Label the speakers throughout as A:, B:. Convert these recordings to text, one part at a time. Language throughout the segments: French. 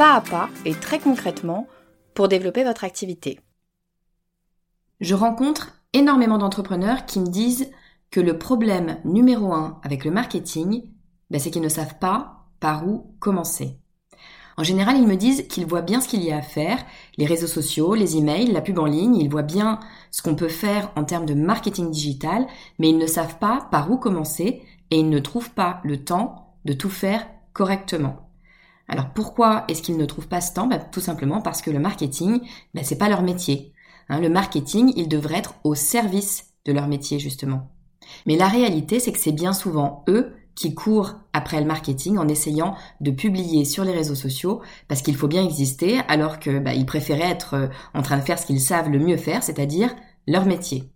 A: pas à pas et très concrètement pour développer votre activité. Je rencontre énormément d'entrepreneurs qui me disent que le problème numéro un avec le marketing, ben, c'est qu'ils ne savent pas par où commencer. En général, ils me disent qu'ils voient bien ce qu'il y a à faire, les réseaux sociaux, les emails, la pub en ligne, ils voient bien ce qu'on peut faire en termes de marketing digital, mais ils ne savent pas par où commencer et ils ne trouvent pas le temps de tout faire correctement. Alors pourquoi est-ce qu'ils ne trouvent pas ce temps bah, Tout simplement parce que le marketing, bah, c'est pas leur métier. Hein, le marketing, il devrait être au service de leur métier justement. Mais la réalité, c'est que c'est bien souvent eux qui courent après le marketing en essayant de publier sur les réseaux sociaux parce qu'il faut bien exister alors que bah, ils préféraient être euh, en train de faire ce qu'ils savent le mieux faire, c'est-à-dire leur métier.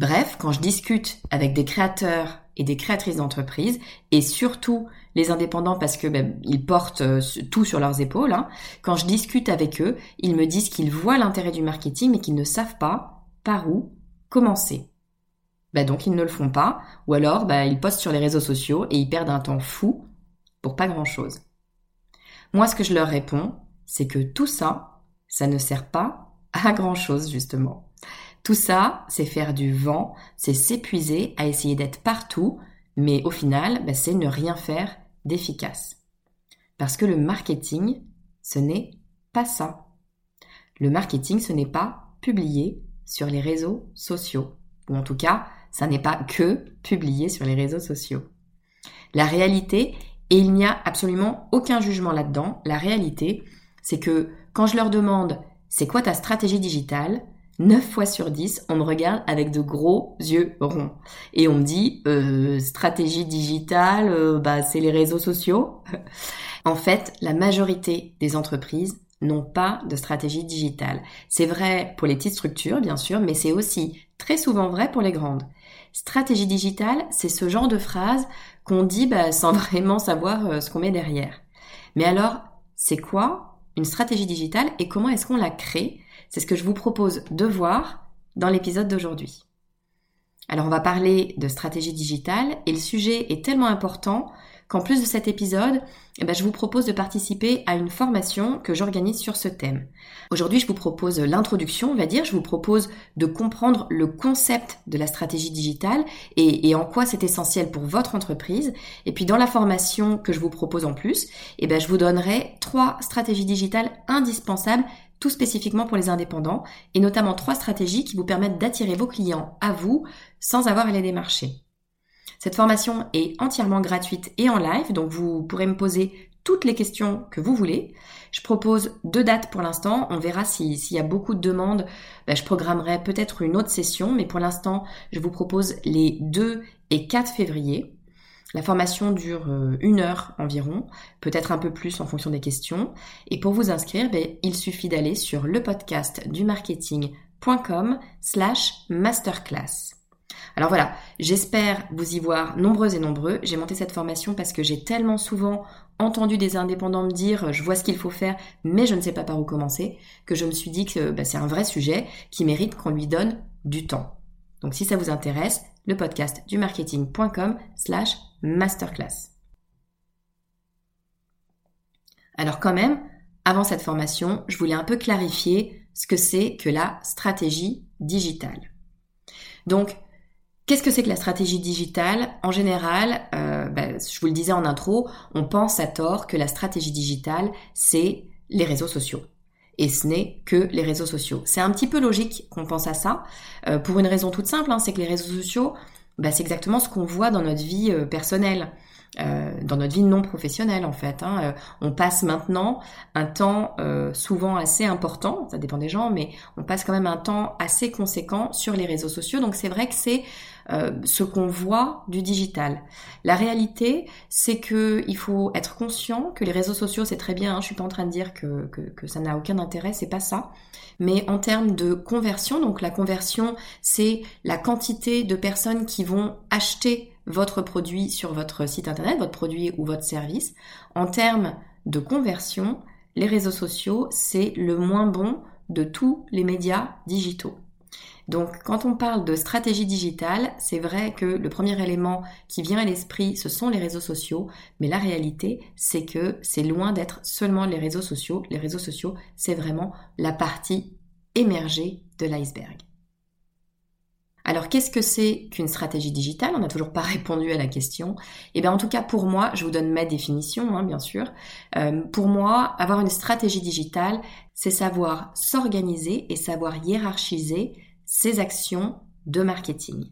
A: Bref, quand je discute avec des créateurs et des créatrices d'entreprises, et surtout les indépendants parce que ben, ils portent euh, tout sur leurs épaules. Hein. Quand je discute avec eux, ils me disent qu'ils voient l'intérêt du marketing mais qu'ils ne savent pas par où commencer. Ben donc ils ne le font pas, ou alors ben, ils postent sur les réseaux sociaux et ils perdent un temps fou pour pas grand-chose. Moi ce que je leur réponds, c'est que tout ça, ça ne sert pas à grand-chose justement. Tout ça, c'est faire du vent, c'est s'épuiser à essayer d'être partout, mais au final, ben, c'est ne rien faire d'efficace. Parce que le marketing, ce n'est pas ça. Le marketing, ce n'est pas publier sur les réseaux sociaux. Ou en tout cas, ça n'est pas que publier sur les réseaux sociaux. La réalité, et il n'y a absolument aucun jugement là-dedans, la réalité, c'est que quand je leur demande c'est quoi ta stratégie digitale, 9 fois sur 10, on me regarde avec de gros yeux ronds. Et on me dit, euh, stratégie digitale, euh, bah, c'est les réseaux sociaux. en fait, la majorité des entreprises n'ont pas de stratégie digitale. C'est vrai pour les petites structures, bien sûr, mais c'est aussi très souvent vrai pour les grandes. Stratégie digitale, c'est ce genre de phrase qu'on dit bah, sans vraiment savoir euh, ce qu'on met derrière. Mais alors, c'est quoi une stratégie digitale et comment est-ce qu'on la crée? C'est ce que je vous propose de voir dans l'épisode d'aujourd'hui. Alors on va parler de stratégie digitale et le sujet est tellement important qu'en plus de cet épisode, eh ben, je vous propose de participer à une formation que j'organise sur ce thème. Aujourd'hui, je vous propose l'introduction, on va dire, je vous propose de comprendre le concept de la stratégie digitale et, en quoi c'est essentiel pour votre entreprise. Et puis dans la formation que je vous propose en plus, eh ben, je vous donnerai trois stratégies digitales indispensables tout spécifiquement pour les indépendants, et notamment trois stratégies qui vous permettent d'attirer vos clients à vous sans avoir à les démarcher. Cette formation est entièrement gratuite et en live, donc vous pourrez me poser toutes les questions que vous voulez. Je propose deux dates pour l'instant. On verra s'il y a beaucoup de demandes. Ben, je programmerai peut-être une autre session, mais pour l'instant, je vous propose les 2 et 4 février. La formation dure euh, une heure environ, peut-être un peu plus en fonction des questions. Et pour vous inscrire, ben, il suffit d'aller sur le podcast du marketing.com slash masterclass. Alors voilà, j'espère vous y voir nombreux et nombreux. J'ai monté cette formation parce que j'ai tellement souvent entendu des indépendants me dire je vois ce qu'il faut faire mais je ne sais pas par où commencer que je me suis dit que ben, c'est un vrai sujet qui mérite qu'on lui donne du temps. Donc si ça vous intéresse, le podcast du marketing.com slash masterclass. Alors quand même, avant cette formation, je voulais un peu clarifier ce que c'est que la stratégie digitale. Donc, Qu'est-ce que c'est que la stratégie digitale? En général, euh, ben, je vous le disais en intro, on pense à tort que la stratégie digitale, c'est les réseaux sociaux. Et ce n'est que les réseaux sociaux. C'est un petit peu logique qu'on pense à ça, euh, pour une raison toute simple, hein, c'est que les réseaux sociaux, ben, c'est exactement ce qu'on voit dans notre vie euh, personnelle. Euh, dans notre vie non professionnelle en fait. Hein. Euh, on passe maintenant un temps euh, souvent assez important, ça dépend des gens, mais on passe quand même un temps assez conséquent sur les réseaux sociaux. Donc c'est vrai que c'est ce qu'on voit du digital. La réalité, c'est que il faut être conscient que les réseaux sociaux, c'est très bien. Hein, je suis pas en train de dire que, que, que ça n'a aucun intérêt, c'est pas ça. Mais en termes de conversion, donc la conversion, c'est la quantité de personnes qui vont acheter votre produit sur votre site internet, votre produit ou votre service. En termes de conversion, les réseaux sociaux, c'est le moins bon de tous les médias digitaux. Donc quand on parle de stratégie digitale, c'est vrai que le premier élément qui vient à l'esprit, ce sont les réseaux sociaux, mais la réalité, c'est que c'est loin d'être seulement les réseaux sociaux. Les réseaux sociaux, c'est vraiment la partie émergée de l'iceberg. Alors qu'est-ce que c'est qu'une stratégie digitale? On n'a toujours pas répondu à la question. Eh bien en tout cas pour moi, je vous donne ma définition, hein, bien sûr. Euh, pour moi, avoir une stratégie digitale, c'est savoir s'organiser et savoir hiérarchiser ses actions de marketing.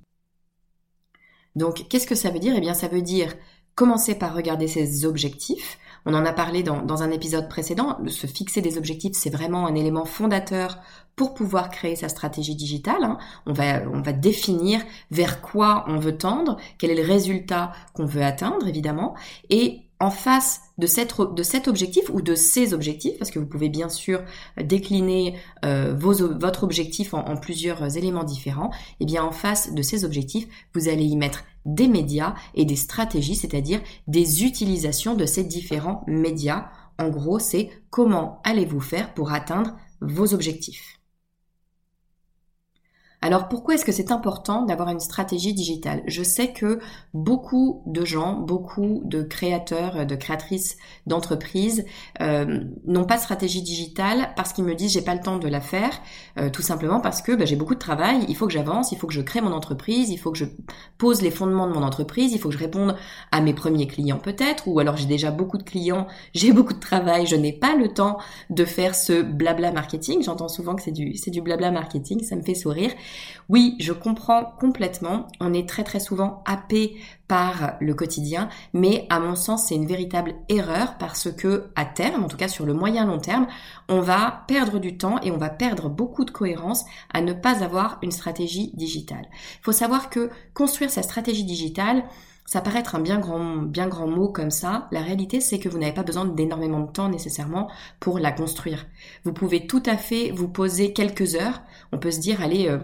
A: Donc qu'est-ce que ça veut dire? Eh bien ça veut dire commencer par regarder ses objectifs. On en a parlé dans, dans un épisode précédent. Se fixer des objectifs, c'est vraiment un élément fondateur pour pouvoir créer sa stratégie digitale. Hein. On, va, on va définir vers quoi on veut tendre, quel est le résultat qu'on veut atteindre, évidemment. Et en face de, cette, de cet objectif ou de ces objectifs, parce que vous pouvez bien sûr décliner euh, vos, votre objectif en, en, plusieurs éléments différents, et eh bien en face de ces objectifs, vous allez y mettre des médias et des stratégies, c'est-à-dire des utilisations de ces différents médias. En gros, c'est comment allez-vous faire pour atteindre vos objectifs? Alors pourquoi est-ce que c'est important d'avoir une stratégie digitale? Je sais que beaucoup de gens, beaucoup de créateurs, de créatrices d'entreprises euh, n'ont pas de stratégie digitale parce qu'ils me disent j'ai pas le temps de la faire, euh, tout simplement parce que bah, j'ai beaucoup de travail, il faut que j'avance, il faut que je crée mon entreprise, il faut que je pose les fondements de mon entreprise, il faut que je réponde à mes premiers clients peut-être, ou alors j'ai déjà beaucoup de clients, j'ai beaucoup de travail, je n'ai pas le temps de faire ce blabla marketing. J'entends souvent que c'est du c'est du blabla marketing, ça me fait sourire. Oui, je comprends complètement. On est très très souvent happé par le quotidien, mais à mon sens, c'est une véritable erreur parce que à terme, en tout cas sur le moyen long terme, on va perdre du temps et on va perdre beaucoup de cohérence à ne pas avoir une stratégie digitale. Il faut savoir que construire sa stratégie digitale, ça paraît être un bien grand, bien grand mot comme ça. La réalité, c'est que vous n'avez pas besoin d'énormément de temps nécessairement pour la construire. Vous pouvez tout à fait vous poser quelques heures. On peut se dire, allez, euh,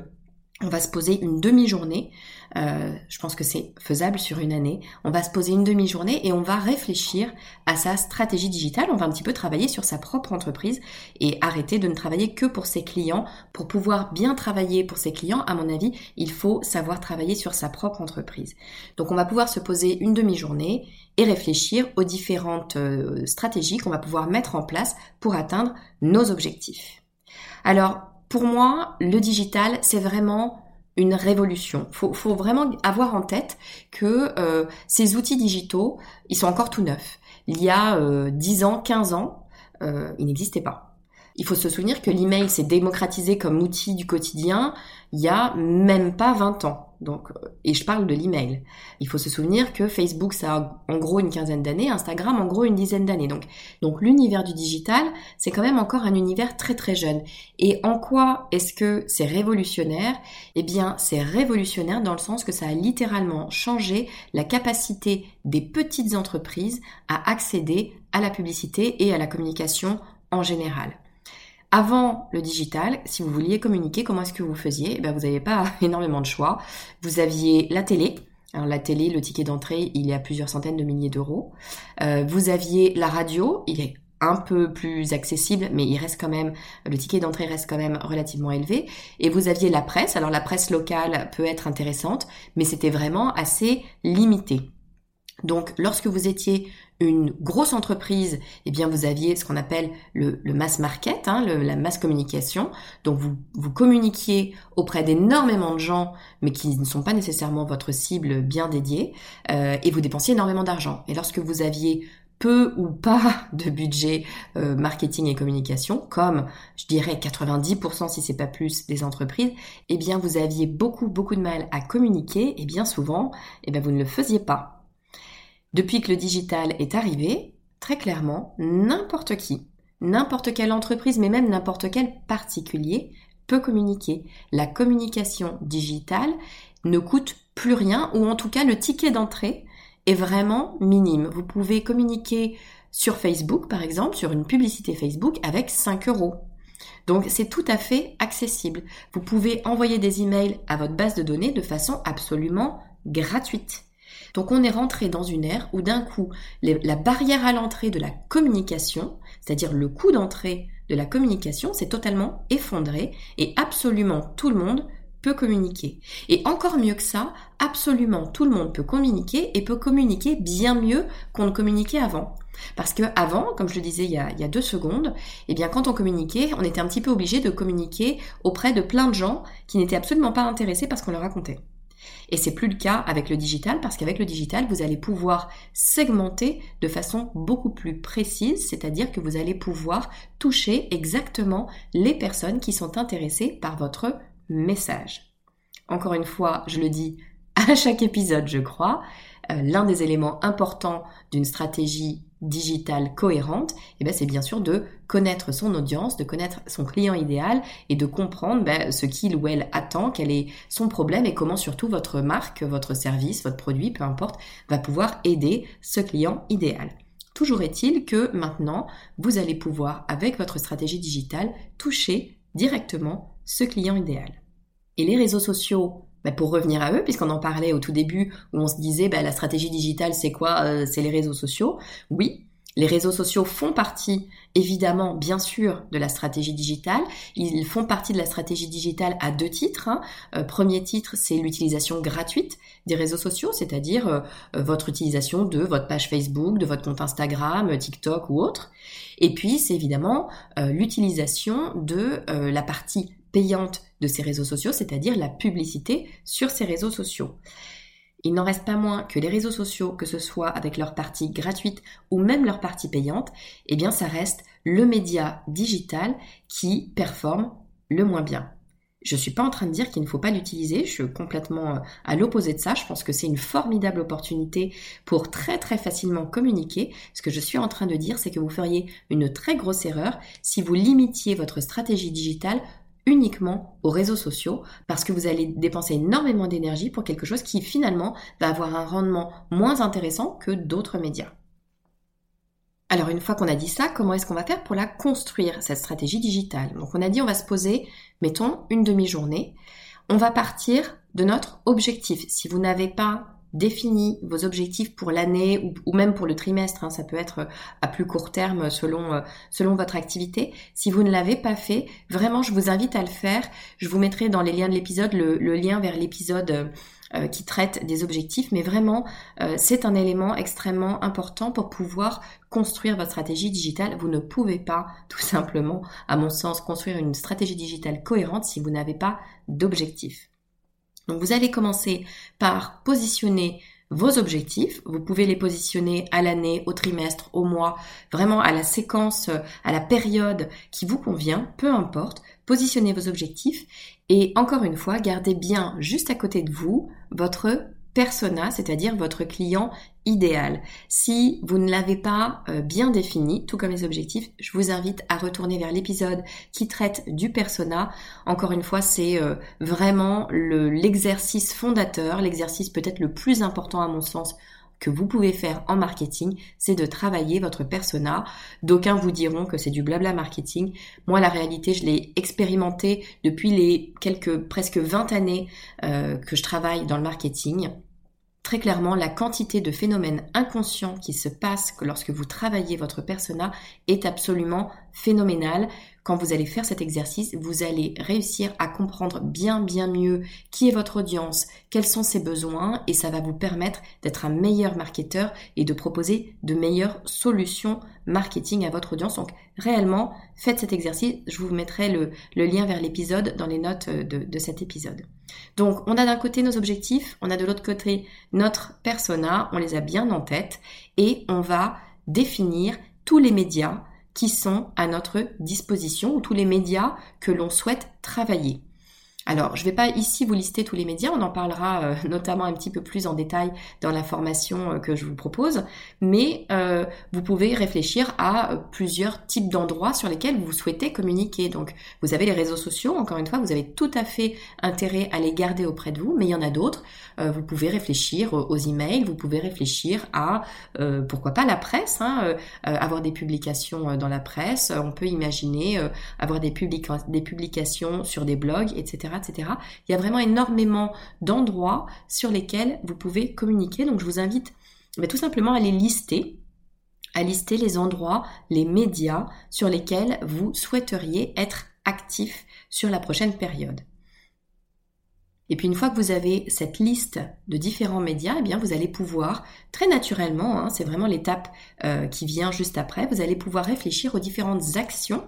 A: on va se poser une demi-journée, euh, je pense que c'est faisable sur une année, on va se poser une demi-journée et on va réfléchir à sa stratégie digitale, on va un petit peu travailler sur sa propre entreprise et arrêter de ne travailler que pour ses clients. Pour pouvoir bien travailler pour ses clients, à mon avis, il faut savoir travailler sur sa propre entreprise. Donc on va pouvoir se poser une demi-journée et réfléchir aux différentes euh, stratégies qu'on va pouvoir mettre en place pour atteindre nos objectifs. Alors, pour moi, le digital, c'est vraiment une révolution. Faut, faut vraiment avoir en tête que euh, ces outils digitaux, ils sont encore tout neufs. Il y a euh, 10 ans, 15 ans, euh, ils n'existaient pas. Il faut se souvenir que l'email s'est démocratisé comme outil du quotidien il y a même pas 20 ans. Donc, euh, et je parle de l'email. Il faut se souvenir que Facebook, ça a en gros une quinzaine d'années, Instagram en gros une dizaine d'années. Donc, donc l'univers du digital, c'est quand même encore un univers très très jeune. Et en quoi est-ce que c'est révolutionnaire? Eh bien, c'est révolutionnaire dans le sens que ça a littéralement changé la capacité des petites entreprises à accéder à la publicité et à la communication en général. Avant le digital, si vous vouliez communiquer, comment est-ce que vous faisiez? Eh ben, Vous n'aviez pas énormément de choix. Vous aviez la télé. Alors la télé, le ticket d'entrée, il y a plusieurs centaines de milliers d'euros. Euh, vous aviez la radio, il est un peu plus accessible, mais il reste quand même, le ticket d'entrée reste quand même relativement élevé. Et vous aviez la presse. Alors la presse locale peut être intéressante, mais c'était vraiment assez limité. Donc, lorsque vous étiez une grosse entreprise, eh bien, vous aviez ce qu'on appelle le, mass market, hein, la mass communication. Donc, vous, vous communiquiez auprès d'énormément de gens, mais qui ne sont pas nécessairement votre cible bien dédiée, euh, et vous dépensiez énormément d'argent. Et lorsque vous aviez peu ou pas de budget euh, marketing et communication, comme je dirais 90% si c'est pas plus des entreprises, eh bien vous aviez beaucoup beaucoup de mal à communiquer et bien souvent, eh bien vous ne le faisiez pas. Depuis que le digital est arrivé, très clairement, n'importe qui, n'importe quelle entreprise, mais même n'importe quel particulier peut communiquer. La communication digitale ne coûte plus rien, ou en tout cas le ticket d'entrée est vraiment minime. Vous pouvez communiquer sur Facebook, par exemple, sur une publicité Facebook avec 5 euros. Donc c'est tout à fait accessible. Vous pouvez envoyer des emails à votre base de données de façon absolument gratuite. Donc on est rentré dans une ère où d'un coup, la barrière à l'entrée de la communication, c'est-à-dire le coût d'entrée de la communication, s'est totalement effondré et absolument tout le monde peut communiquer. Et encore mieux que ça, absolument tout le monde peut communiquer et peut communiquer bien mieux qu'on ne communiquait avant. Parce que avant, comme je le disais il y, a, il y a deux secondes, eh bien quand on communiquait, on était un petit peu obligé de communiquer auprès de plein de gens qui n'étaient absolument pas intéressés par ce qu'on leur racontait. Et c'est plus le cas avec le digital parce qu'avec le digital, vous allez pouvoir segmenter de façon beaucoup plus précise, c'est-à-dire que vous allez pouvoir toucher exactement les personnes qui sont intéressées par votre message. Encore une fois, je le dis à chaque épisode, je crois, l'un des éléments importants d'une stratégie digitale cohérente, eh ben, c'est bien sûr de connaître son audience, de connaître son client idéal et de comprendre ben, ce qu'il ou elle attend, quel est son problème et comment surtout votre marque, votre service, votre produit, peu importe, va pouvoir aider ce client idéal. Toujours est-il que maintenant, vous allez pouvoir, avec votre stratégie digitale, toucher directement ce client idéal. Et les réseaux sociaux bah, pour revenir à eux, puisqu'on en parlait au tout début où on se disait bah, la stratégie digitale c'est quoi euh, C'est les réseaux sociaux. Oui, les réseaux sociaux font partie, évidemment, bien sûr, de la stratégie digitale. Ils font partie de la stratégie digitale à deux titres. Hein. Euh, premier titre, c'est l'utilisation gratuite des réseaux sociaux, c'est-à-dire euh, votre utilisation de votre page Facebook, de votre compte Instagram, TikTok ou autre. Et puis, c'est évidemment l'utilisation de la partie payante de ces réseaux sociaux, c'est-à-dire la publicité sur ces réseaux sociaux. Il n'en reste pas moins que les réseaux sociaux, que ce soit avec leur partie gratuite ou même leur partie payante, eh bien ça reste le média digital qui performe le moins bien. Je ne suis pas en train de dire qu'il ne faut pas l'utiliser, je suis complètement euh, à l'opposé de ça, je pense que c'est une formidable opportunité pour très très facilement communiquer. Ce que je suis en train de dire, c'est que vous feriez une très grosse erreur si vous limitiez votre stratégie digitale uniquement aux réseaux sociaux parce que vous allez dépenser énormément d'énergie pour quelque chose qui finalement va avoir un rendement moins intéressant que d'autres médias. Alors une fois qu'on a dit ça, comment est-ce qu'on va faire pour la construire, cette stratégie digitale? Donc on a dit on va se poser, mettons, une demi-journée. On va partir de notre objectif. Si vous n'avez pas défini vos objectifs pour l'année ou, même pour le trimestre, hein, ça peut être à plus court terme selon, euh, selon votre activité. Si vous ne l'avez pas fait, vraiment, je vous invite à le faire. Je vous mettrai dans les liens de l'épisode le, lien vers l'épisode euh, euh, qui traite des objectifs, mais vraiment, c'est un élément extrêmement important pour pouvoir construire votre stratégie digitale. Vous ne pouvez pas, tout simplement, à mon sens, construire une stratégie digitale cohérente si vous n'avez pas d'objectifs. Donc vous allez commencer par positionner vos objectifs. Vous pouvez les positionner à l'année, au trimestre, au mois, vraiment à la séquence, à la période qui vous convient, peu importe. Positionnez vos objectifs et encore une fois, gardez bien juste à côté de vous votre persona, c'est-à-dire votre client idéal. Si vous ne l'avez pas euh, bien défini, tout comme les objectifs, je vous invite à retourner vers l'épisode qui traite du persona. Encore une fois, c'est euh, vraiment l'exercice fondateur, l'exercice peut-être le plus important à mon sens que vous pouvez faire en marketing, c'est de travailler votre persona. D'aucuns vous diront que c'est du blabla marketing. Moi, la réalité, je l'ai expérimenté depuis les quelques presque 20 années euh, que je travaille dans le marketing. Très clairement, la quantité de phénomènes inconscients qui se passent lorsque vous travaillez votre persona est absolument phénoménale. Quand vous allez faire cet exercice, vous allez réussir à comprendre bien bien mieux qui est votre audience, quels sont ses besoins et ça va vous permettre d'être un meilleur marketeur et de proposer de meilleures solutions marketing à votre audience. Donc réellement, faites cet exercice. Je vous mettrai le, lien vers l'épisode dans les notes de, de cet épisode. Donc on a d'un côté nos objectifs, on a de l'autre côté notre persona, on les a bien en tête et on va définir tous les médias qui sont à notre disposition ou tous les médias que l'on souhaite travailler. Alors, je ne vais pas ici vous lister tous les médias, on en parlera euh, notamment un petit peu plus en détail dans la formation euh, que je vous propose, mais euh, vous pouvez réfléchir à plusieurs types d'endroits sur lesquels vous souhaitez communiquer. Donc, vous avez les réseaux sociaux, encore une fois, vous avez tout à fait intérêt à les garder auprès de vous, mais il y en a d'autres. vous pouvez réfléchir aux emails, vous pouvez réfléchir à, pourquoi pas, la presse, hein, avoir des publications dans la presse, on peut imaginer avoir des, des publications sur des blogs, etc Il y a vraiment énormément d'endroits sur lesquels vous pouvez communiquer. Donc je vous invite tout simplement à les lister à lister les endroits, les médias sur lesquels vous souhaiteriez être actif sur la prochaine période. Et puis une fois que vous avez cette liste de différents médias, eh bien vous allez pouvoir très naturellement, hein, c'est vraiment l'étape euh, qui vient juste après, vous allez pouvoir réfléchir aux différentes actions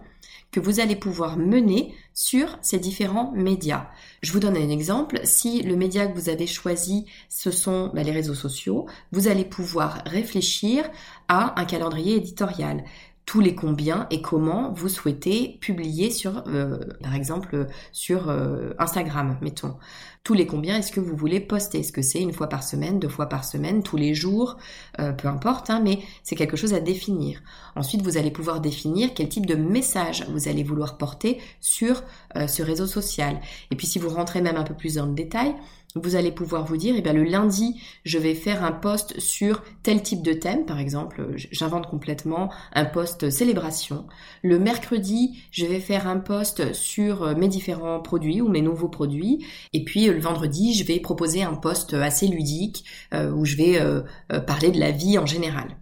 A: que vous allez pouvoir mener sur ces différents médias. Je vous donne un exemple. Si le média que vous avez choisi, ce sont bah, les réseaux sociaux, vous allez pouvoir réfléchir à un calendrier éditorial tous les combien et comment vous souhaitez publier sur, euh, par exemple, sur euh, Instagram, mettons. Tous les combien est-ce que vous voulez poster? Est-ce que c'est une fois par semaine, deux fois par semaine, tous les jours? Euh, Peu importe, hein, mais c'est quelque chose à définir. Ensuite, vous allez pouvoir définir quel type de message vous allez vouloir porter sur ce réseau social. Et puis, si vous rentrez même un peu plus dans le détail, vous allez pouvoir vous dire, eh bien, le lundi, je vais faire un post sur tel type de thème, par exemple, j'invente complètement un post célébration. Le mercredi, je vais faire un post sur euh, mes différents produits ou mes nouveaux produits. Et puis, euh, le vendredi, je vais proposer un post assez ludique euh, où je vais parler de la vie en général.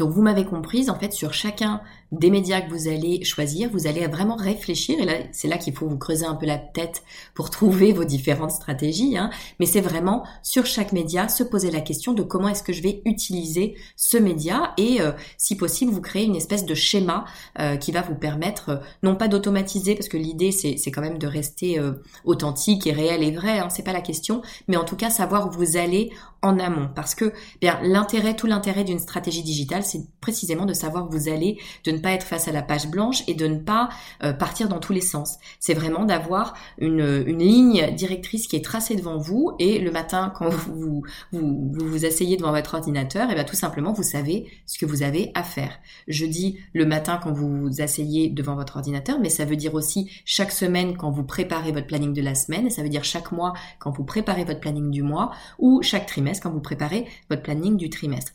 A: Donc vous m'avez comprise, en fait, sur chacun des médias que vous allez choisir, vous allez vraiment réfléchir, et là, c'est là qu'il faut vous creuser un peu la tête pour trouver vos différentes stratégies, hein. mais c'est vraiment sur chaque média se poser la question de comment est-ce que je vais utiliser ce média, et euh, si possible, vous créer une espèce de schéma euh, qui va vous permettre, euh, non pas d'automatiser, parce que l'idée, c'est, quand même de rester authentique et réel et vrai, hein, c'est pas la question, mais en tout cas, savoir où vous allez en amont, parce que bien l'intérêt, tout l'intérêt d'une stratégie digitale, c'est précisément de savoir où vous allez, de ne pas être face à la page blanche et de ne pas euh, partir dans tous les sens. C'est vraiment d'avoir une, une, ligne directrice qui est tracée devant vous et le matin quand vous vous, vous, vous asseyez devant votre ordinateur, et eh bien tout simplement vous savez ce que vous avez à faire. Je dis le matin quand vous vous asseyez devant votre ordinateur, mais ça veut dire aussi chaque semaine quand vous préparez votre planning de la semaine, ça veut dire chaque mois quand vous préparez votre planning du mois ou chaque trimestre quand vous préparez votre planning du trimestre.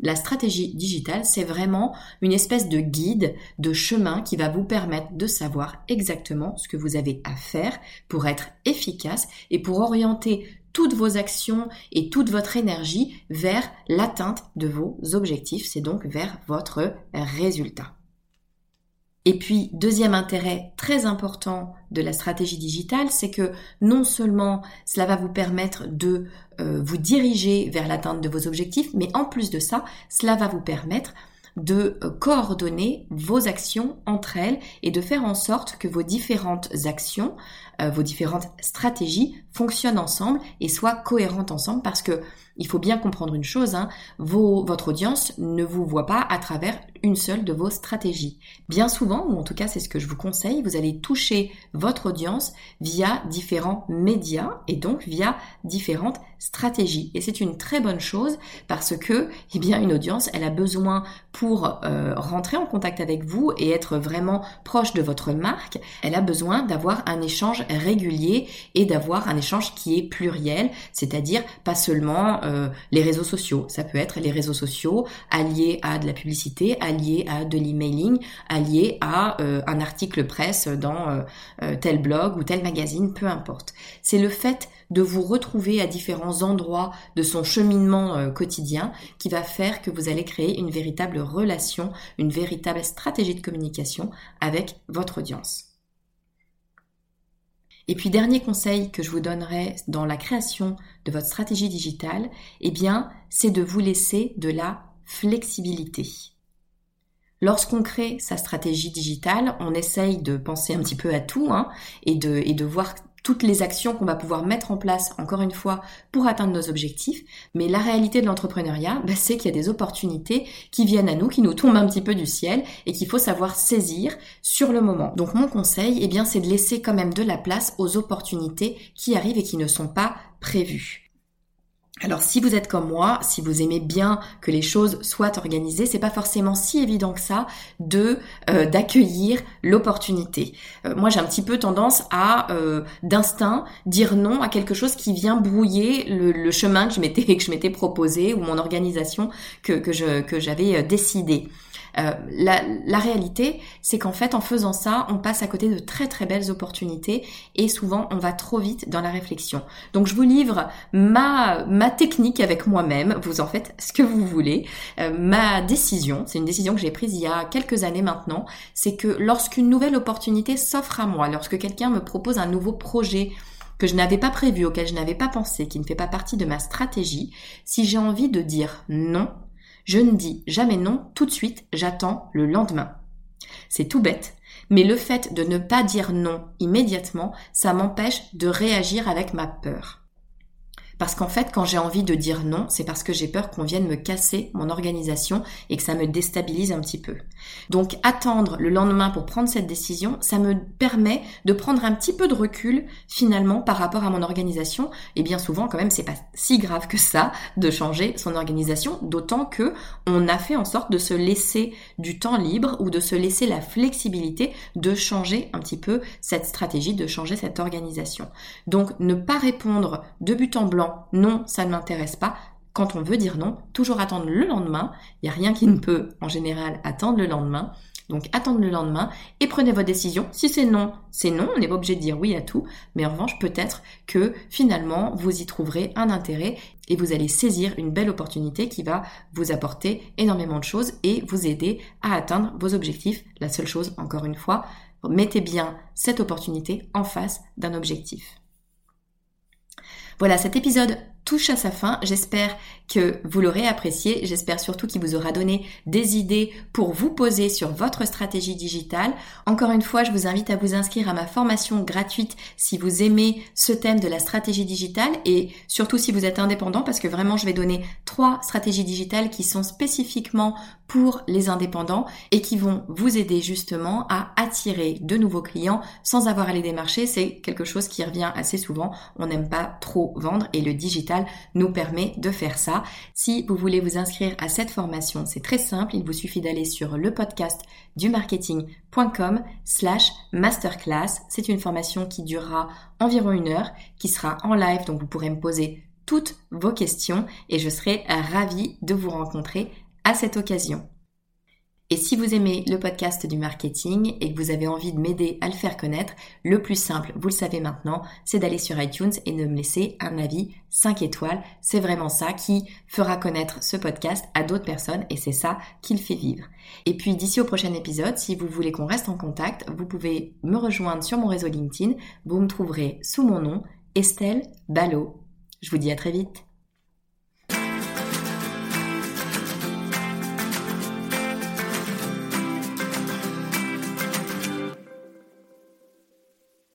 A: La stratégie digitale, c'est vraiment une espèce de guide, de chemin qui va vous permettre de savoir exactement ce que vous avez à faire pour être efficace et pour orienter toutes vos actions et toute votre énergie vers l'atteinte de vos objectifs, c'est donc vers votre résultat. Et puis, deuxième intérêt très important de la stratégie digitale, c'est que non seulement cela va vous permettre de euh, vous diriger vers l'atteinte de vos objectifs, mais en plus de ça, cela va vous permettre de euh, coordonner vos actions entre elles et de faire en sorte que vos différentes actions, euh, vos différentes stratégies fonctionnent ensemble et soient cohérentes ensemble parce que il faut bien comprendre une chose, hein, votre audience ne vous voit pas à travers une seule de vos stratégies. Bien souvent, ou en tout cas c'est ce que je vous conseille, vous allez toucher votre audience via différents médias et donc via différentes stratégies. Et c'est une très bonne chose parce que, eh bien, une audience, elle a besoin pour euh, rentrer en contact avec vous et être vraiment proche de votre marque, elle a besoin d'avoir un échange régulier et d'avoir un échange qui est pluriel, c'est-à-dire pas seulement euh, les réseaux sociaux. Ça peut être les réseaux sociaux alliés à de la publicité, alliés à de l'emailing, alliés à euh, un article presse dans tel blog ou tel magazine, peu importe. C'est le fait de vous retrouver à différents endroits de son cheminement euh, quotidien qui va faire que vous allez créer une véritable relation, une véritable stratégie de communication avec votre audience. Et puis dernier conseil que je vous donnerai dans la création de votre stratégie digitale, eh bien, c'est de vous laisser de la flexibilité. Lorsqu'on crée sa stratégie digitale, on essaye de penser un petit peu à tout hein, et, de, et de voir toutes les actions qu'on va pouvoir mettre en place, encore une fois, pour atteindre nos objectifs. Mais la réalité de l'entrepreneuriat, bah, c'est qu'il y a des opportunités qui viennent à nous, qui nous tombent un petit peu du ciel et qu'il faut savoir saisir sur le moment. Donc mon conseil, eh bien, c'est de laisser quand même de la place aux opportunités qui arrivent et qui ne sont pas prévues. Alors si vous êtes comme moi, si vous aimez bien que les choses soient organisées, c'est pas forcément si évident que ça de euh, d'accueillir l'opportunité. Euh, moi j'ai un petit peu tendance à euh, d'instinct dire non à quelque chose qui vient brouiller le, chemin que je m'étais que je m'étais proposé ou mon organisation que que j'avais décidé. Euh, la, réalité, c'est qu'en fait, en faisant ça, on passe à côté de très très belles opportunités et souvent on va trop vite dans la réflexion. Donc je vous livre ma ma technique avec moi-même. Vous en faites ce que vous voulez. Euh, ma décision, c'est une décision que j'ai prise il y a quelques années maintenant, c'est que lorsqu'une nouvelle opportunité s'offre à moi, lorsque quelqu'un me propose un nouveau projet que je n'avais pas prévu, auquel je n'avais pas pensé, qui ne fait pas partie de ma stratégie, si j'ai envie de dire non, je ne dis jamais non tout de suite, j'attends le lendemain. C'est tout bête, mais le fait de ne pas dire non immédiatement, ça m'empêche de réagir avec ma peur. Parce qu'en fait, quand j'ai envie de dire non, c'est parce que j'ai peur qu'on vienne me casser mon organisation et que ça me déstabilise un petit peu. Donc attendre le lendemain pour prendre cette décision, ça me permet de prendre un petit peu de recul finalement par rapport à mon organisation. Et bien souvent, quand même, c'est pas si grave que ça de changer son organisation, d'autant que on a fait en sorte de se laisser du temps libre ou de se laisser la flexibilité de changer un petit peu cette stratégie, de changer cette organisation. Donc ne pas répondre de but en blanc non, ça ne m'intéresse pas. Quand on veut dire non, toujours attendre le lendemain. Il n'y a rien qui ne peut, en général, attendre le lendemain. Donc attendre le lendemain et prenez votre décision. Si c'est non, c'est non, on n'est pas obligé de dire oui à tout, mais en revanche peut-être que finalement vous y trouverez un intérêt et vous allez saisir une belle opportunité qui va vous apporter énormément de choses et vous aider à atteindre vos objectifs. La seule chose, encore une fois, mettez bien cette opportunité en face d'un objectif. Voilà, cet épisode touche à sa fin. J'espère que vous l'aurez apprécié. J'espère surtout qu'il vous aura donné des idées pour vous poser sur votre stratégie digitale. Encore une fois, je vous invite à vous inscrire à ma formation gratuite si vous aimez ce thème de la stratégie digitale et surtout si vous êtes indépendant parce que vraiment je vais donner trois stratégies digitales qui sont spécifiquement pour les indépendants et qui vont vous aider justement à attirer de nouveaux clients sans avoir à les démarcher. C'est quelque chose qui revient assez souvent. On n'aime pas vendre et le digital nous permet de faire ça. Si vous voulez vous inscrire à cette formation, c'est très simple, il vous suffit d'aller sur le podcast du marketing.com slash masterclass. C'est une formation qui durera environ une heure, qui sera en live, donc vous pourrez me poser toutes vos questions et je serai ravie de vous rencontrer à cette occasion. Et si vous aimez le podcast du marketing et que vous avez envie de m'aider à le faire connaître, le plus simple, vous le savez maintenant, c'est d'aller sur iTunes et de me laisser un avis 5 étoiles. C'est vraiment ça qui fera connaître ce podcast à d'autres personnes et c'est ça qui le fait vivre. Et puis d'ici au prochain épisode, si vous voulez qu'on reste en contact, vous pouvez me rejoindre sur mon réseau LinkedIn. Vous me trouverez sous mon nom, Estelle Ballot. Je vous dis à très vite.